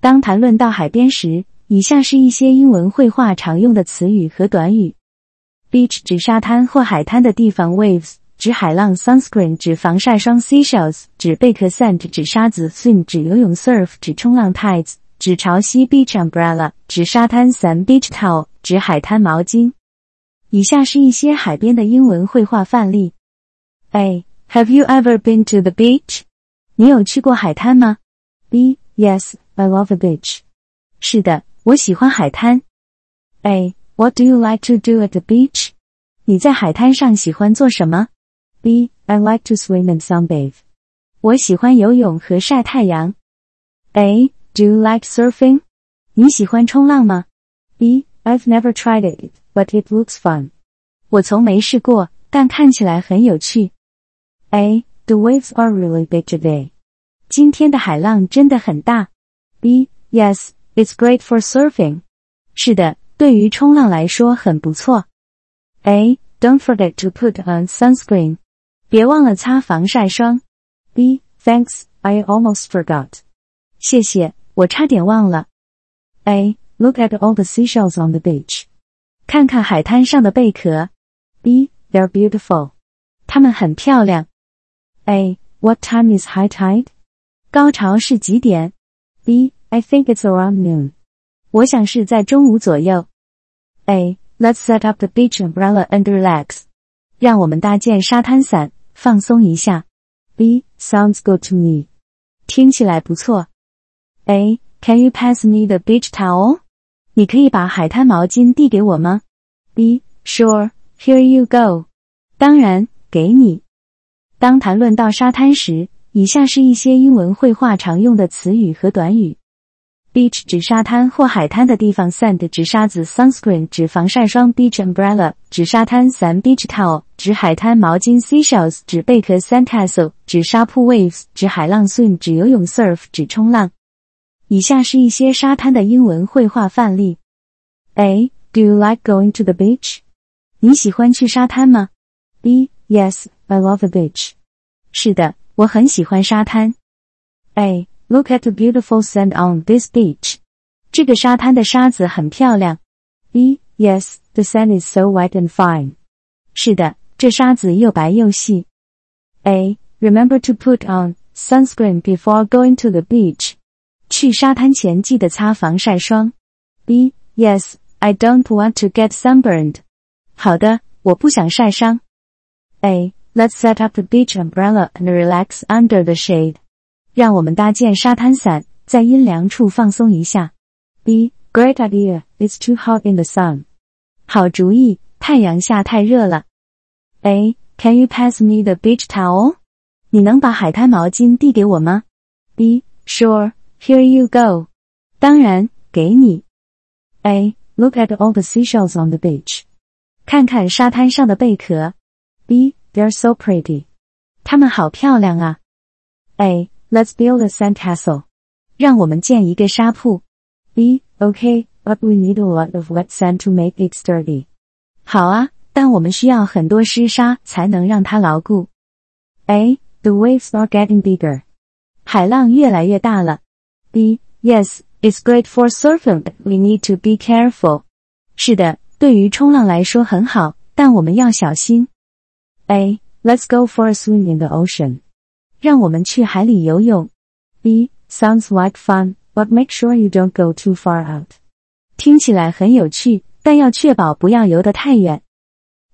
当谈论到海边时，以下是一些英文绘画常用的词语和短语：beach 指沙滩或海滩的地方；waves 指海浪；sunscreen 指防晒霜；seashells 指贝壳；sand 指沙子；swim 指游泳；surf 指冲浪；tides 指潮汐；beach umbrella 指沙滩伞；beach towel 指海滩毛巾。以下是一些海边的英文绘画范例：A. Have you ever been to the beach? 你有去过海滩吗？B. Yes, I love the beach. 是的，我喜欢海滩。A. What do you like to do at the beach? 你在海滩上喜欢做什么？B. I like to swim and sunbathe. 我喜欢游泳和晒太阳。A. Do you like surfing? 你喜欢冲浪吗？B. I've never tried it, but it looks fun. 我从没试过，但看起来很有趣。A. The waves are really big today. 今天的海浪真的很大。B. Yes, it's great for surfing. 是的，对于冲浪来说很不错。A. Don't forget to put on sunscreen. 别忘了擦防晒霜。B. Thanks, I almost forgot. 谢谢，我差点忘了。A. Look at all the seashells on the beach. 看看海滩上的贝壳。B. They're beautiful. 它们很漂亮。A. What time is high tide? 高潮是几点？B. I think it's around noon. 我想是在中午左右。A. Let's set up the beach umbrella and relax. 让我们搭建沙滩伞，放松一下。B. Sounds good to me. 听起来不错。A. Can you pass me the beach towel? 你可以把海滩毛巾递给我吗？B. Sure. Here you go. 当然，给你。当谈论到沙滩时， 以下是一些英文绘画常用的词语和短语：beach 指沙滩或海滩的地方；sand 指沙子；sunscreen 指防晒霜；beach umbrella 指沙滩伞；beach towel 指海滩毛巾；seashells 指贝壳；sandcastle 指沙铺；waves 指海浪；swim 指游泳；surf 指冲浪。以下是一些沙滩的英文绘画范例：A. Do you like going to the beach? 你喜欢去沙滩吗？B. Yes, I love the beach. 是的，我很喜欢沙滩。A. Look at the beautiful sand on this beach. 这个沙滩的沙子很漂亮。B. Yes, the sand is so white and fine. 是的，这沙子又白又细。A. Remember to put on sunscreen before going to the beach. 去沙滩前记得擦防晒霜。B. Yes, I don't want to get sunburned. 好的，我不想晒伤。A. Let's set up the beach umbrella and relax under the shade. 让我们搭建沙滩伞，在阴凉处放松一下。B. Great idea. It's too hot in the sun. 好主意，太阳下太热了。A. Can you pass me the beach towel? 你能把海滩毛巾递给我吗？B. Sure. Here you go. 当然，给你。A. Look at all the seashells on the beach. 看看沙滩上的贝壳。B. They're so pretty. 它们好漂亮啊。A. Let's build a sandcastle. 让我们建一个沙铺。B. Okay, but we need a lot of wet sand to make it sturdy. 好啊，但我们需要很多湿沙才能让它牢固。A. The waves are getting bigger. 海浪越来越大了。B. Yes, it's great for surfing, but we need to be careful. 是的，对于冲浪来说很好，但我们要小心。 A. Let's go for a swim in the ocean. 让我们去海里游泳。B. Sounds like fun, but make sure you don't go too far out. 听起来很有趣，但要确保不要游得太远。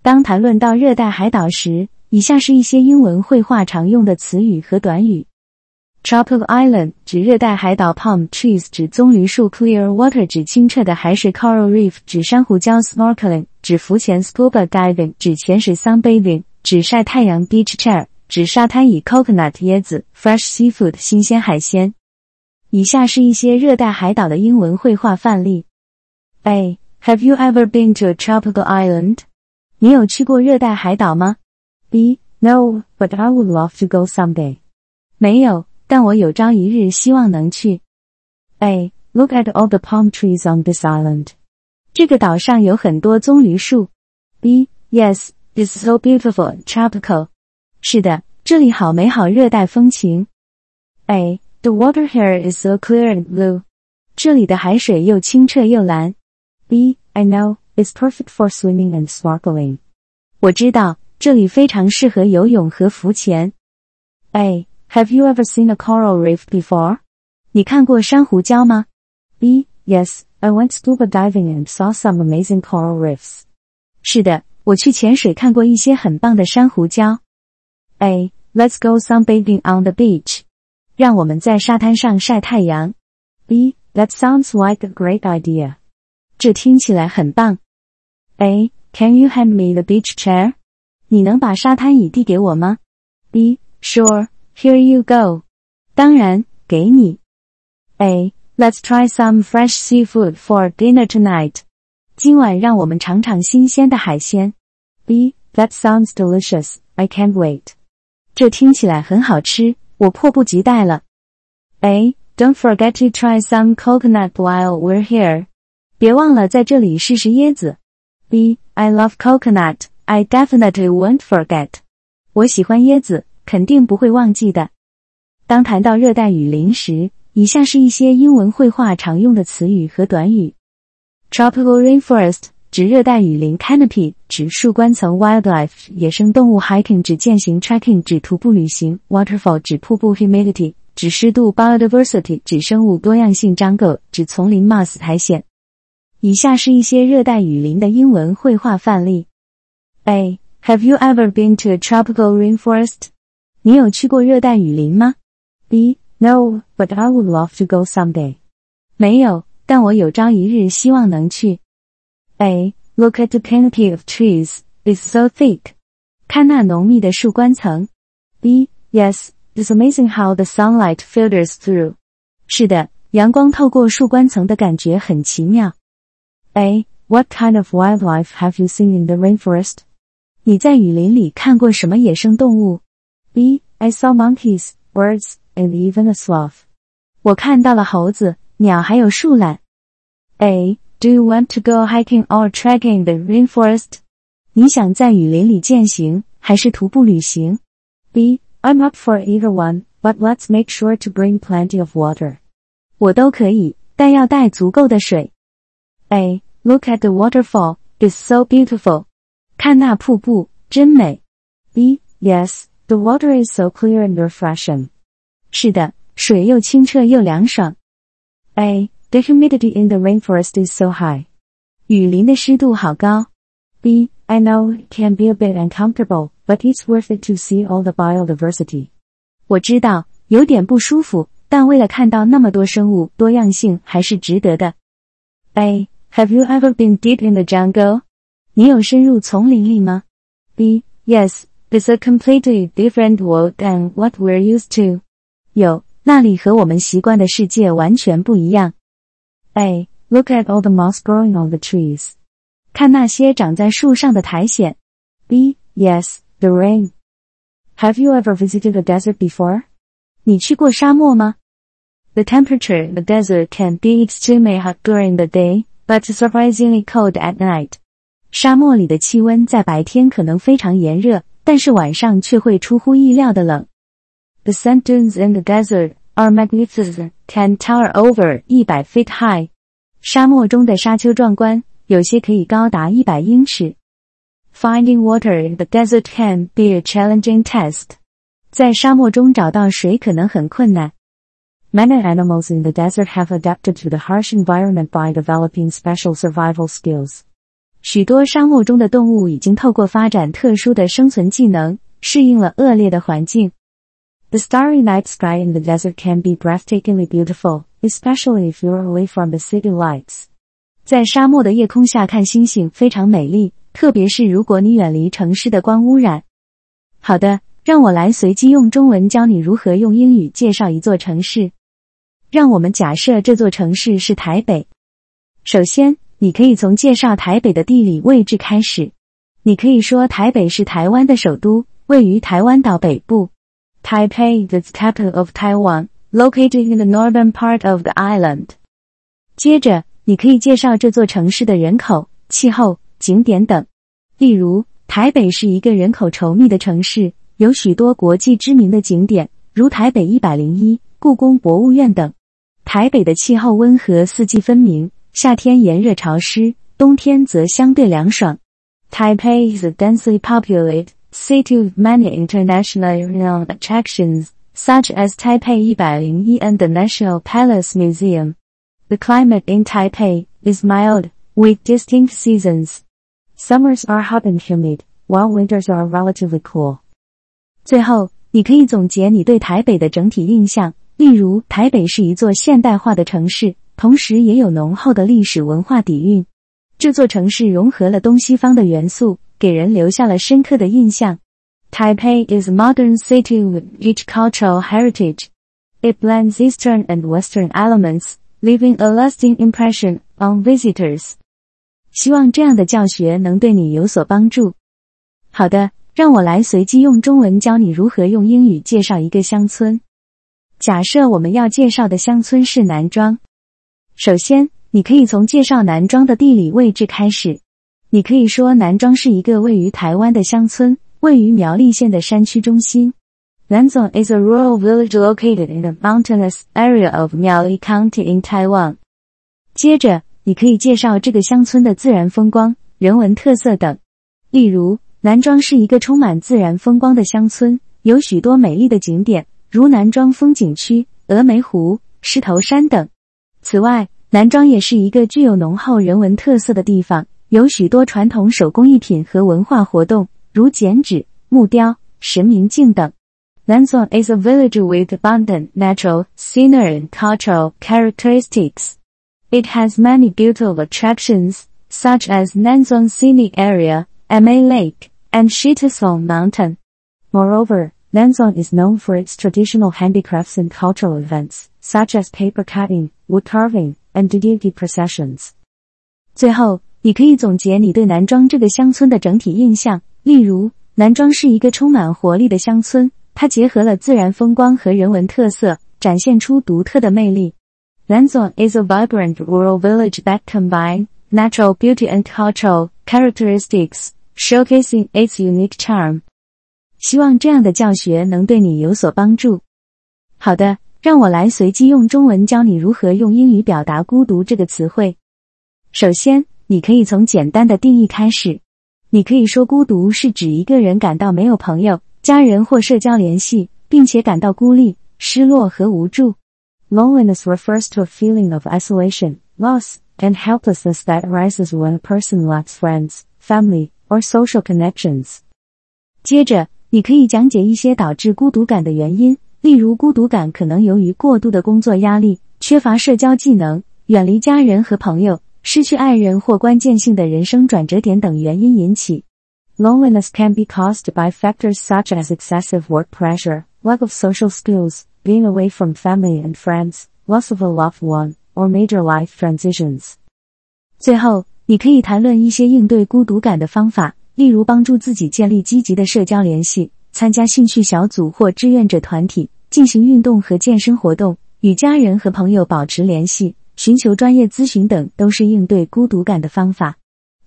当谈论到热带海岛时，以下是一些英文绘画常用的词语和短语。Tropical island 指热带海岛，palm trees 指棕榈树，clear water 指清澈的海水，coral reef 指珊瑚礁，snorkeling 指浮潜，scuba diving 指潜水，sunbathing 指晒太阳，beach chair 指沙滩椅，coconut 椰子，fresh seafood 新鲜海鲜。以下是一些热带海岛的英文绘画范例。A. Have you ever been to a tropical island? 你有去过热带海岛吗？B. No, but I would love to go someday. 没有。但我有朝一日希望能去。A. Look at all the palm trees on this island. 这个岛上有很多棕榈树。B. Yes, it's so beautiful and tropical. 是的，这里好美好热带风情。A. The water here is so clear and blue. 这里的海水又清澈又蓝。B. I know it's perfect for swimming and snorkeling. 我知道这里非常适合游泳和浮潜。A. Have you ever seen a coral reef before? 你看过珊瑚礁吗？B. Yes, I went scuba diving and saw some amazing coral reefs. 是的， 我去潜水看过一些很棒的珊瑚礁。A. Let's go sunbathing on the beach. 让我们在沙滩上晒太阳。B. That sounds like a great idea. 这听起来很棒。A. Can you hand me the beach chair? 你能把沙滩椅递给我吗？B. Sure. Here you go. 当然，给你。A. Let's try some fresh seafood for dinner tonight. 今晚让我们尝尝新鲜的海鲜。B. That sounds delicious. I can't wait. 这听起来很好吃，我迫不及待了。A. Don't forget to try some coconut while we're here. 别忘了在这里试试椰子。B. I love coconut. I definitely won't forget. 我喜欢椰子，肯定不会忘记的。当谈到热带雨林时，以下是一些英文绘画常用的词语和短语：tropical rainforest 指热带雨林；canopy 指树冠层；wildlife 野生动物；hiking 指践行；trekking 指徒步旅行；waterfall 指瀑布；humidity 指湿度；biodiversity 指生物多样性；jungle 指丛林；moss 苔藓。以下是一些热带雨林的英文绘画范例：A. Have you ever been to a tropical rainforest？你有去过热带雨林吗？B. No, but I would love to go someday. 没有，但我有朝一日希望能去。A. Look at the canopy of trees. It's so thick. 看那浓密的树冠层。B. Yes, it's amazing how the sunlight filters through. 是的，阳光透过树冠层的感觉很奇妙。A. What kind of wildlife have you seen in the rainforest? 你在雨林里看过什么野生动物？B. I saw monkeys, birds, and even a sloth. 我看到了猴子、鸟还有树懒。A. Do you want to go hiking or trekking in the rainforest? 你想在雨林里践行还是徒步旅行？B. I'm up for either one, but let's make sure to bring plenty of water. 我都可以，但要带足够的水。A. Look at the waterfall. It's so beautiful. 看那瀑布，真美。B. Yes, the water is so clear and refreshing. 是的，水又清澈又凉爽。A. The humidity in the rainforest is so high. 雨林的湿度好高。B. I know it can be a bit uncomfortable, but it's worth it to see all the biodiversity. 我知道有点不舒服，但为了看到那么多生物多样性，还是值得的。A. Have you ever been deep in the jungle? 你有深入丛林里吗？B. Yes, it's a completely different world than what we're used to. 有，那里和我们习惯的世界完全不一样。 A. Look at all the moss growing on the trees. 看那些长在树上的苔藓。B. Yes, the rain. Have you ever visited a desert before? 你去过沙漠吗？The temperature in the desert can be extremely hot during the day, but surprisingly cold at night. 沙漠里的气温在白天可能非常炎热，但是晚上却会出乎意料的冷。the sand dunes in the desert are magnificent, can tower over 一百 feet high. 沙漠中的沙丘壮观，有些可以高达一百英尺。Finding water in the desert can be a challenging test. 在沙漠中找到水可能很困难。Many animals in the desert have adapted to the harsh environment by developing special survival skills. 许多沙漠中的动物已经透过发展特殊的生存技能，适应了恶劣的环境。 The starry night sky in the desert can be breathtakingly beautiful, especially if you're away from the city lights. 在沙漠的夜空下看星星非常美丽，特别是如果你远离城市的光污染。好的，让我来随机用中文教你如何用英语介绍一座城市。让我们假设这座城市是台北。首先，你可以从介绍台北的地理位置开始。你可以说台北是台湾的首都，位于台湾岛北部。Taipei, the capital of Taiwan, located in the northern part of the island. 接着，你可以介绍这座城市的人口、气候、景点等。例如，台北是一个人口稠密的城市，有许多国际知名的景点，如台北一百零一、故宫博物院等。台北的气候温和，四季分明，夏天炎热潮湿，冬天则相对凉爽。Taipei is densely populated city with many internationally renowned attractions, such as Taipei 101 and the National Palace Museum. The climate in Taipei is mild, with distinct seasons. Summers are hot and humid, while winters are relatively cool. 最后，你可以总结你对台北的整体印象，例如，台北是一座现代化的城市，同时也有浓厚的历史文化底蕴。这座城市融合了东西方的元素， 给人留下了深刻的印象。Taipei is a modern city with rich cultural heritage. It blends Eastern and Western elements, leaving a lasting impression on visitors. 希望这样的教学能对你有所帮助。好的，让我来随机用中文教你如何用英语介绍一个乡村。假设我们要介绍的乡村是南庄，首先你可以从介绍南庄的地理位置开始。你可以说南庄是一个位于台湾的乡村，位于苗栗县的山区中心。Nanzong is a rural village located in the mountainous area of Miaoli County in Taiwan. 接着，你可以介绍这个乡村的自然风光、人文特色等。例如，南庄是一个充满自然风光的乡村，有许多美丽的景点，如南庄风景区、峨眉湖、狮头山等。此外，南庄也是一个具有浓厚人文特色的地方，有许多传统手工艺品和文化活动，如剪纸、木雕、神明镜等。Nanzong is a village with abundant natural, scenery, and cultural characteristics. It has many beautiful attractions, such as Nanzong Scenic Area, Ma Lake, and Shitasong Mountain. Moreover, Nanzong is known for its traditional handicrafts and cultural events, such as paper cutting, wood carving, and deity processions. 最后， 你可以总结你对南庄这个乡村的整体印象，例如，南庄是一个充满活力的乡村，它结合了自然风光和人文特色，展现出独特的魅力。Lanzon is a vibrant rural village that combines natural beauty and cultural characteristics, showcasing its unique charm. 希望这样的教学能对你有所帮助。好的，让我来随机用中文教你如何用英语表达“孤独”这个词汇。首先，你可以从简单的定义开始。你可以说，孤独是指一个人感到没有朋友、家人或社交联系，并且感到孤立、失落和无助。Loneliness refers to a feeling of isolation, loss, and helplessness that arises when a person lacks friends, family, or social connections. 接着，你可以讲解一些导致孤独感的原因，例如孤独感可能由于过度的工作压力、缺乏社交技能、远离家人和朋友、失去爱人或关键性的人生转折点等原因引起。Loneliness can be caused by factors such as excessive work pressure, lack of social skills, being away from family and friends, loss of a loved one, or major life transitions. 最后，你可以谈论一些应对孤独感的方法，例如帮助自己建立积极的社交联系，参加兴趣小组或志愿者团体，进行运动和健身活动，与家人和朋友保持联系，寻求专业咨询等，都是应对孤独感的方法。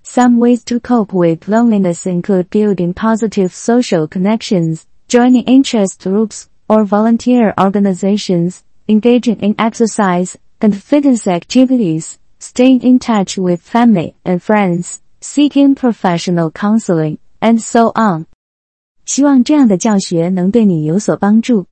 Some ways to cope with loneliness include building positive social connections, joining interest groups, or volunteer organizations, engaging in exercise and fitness activities, staying in touch with family and friends, seeking professional counseling, and so on. 希望这样的教学能对你有所帮助。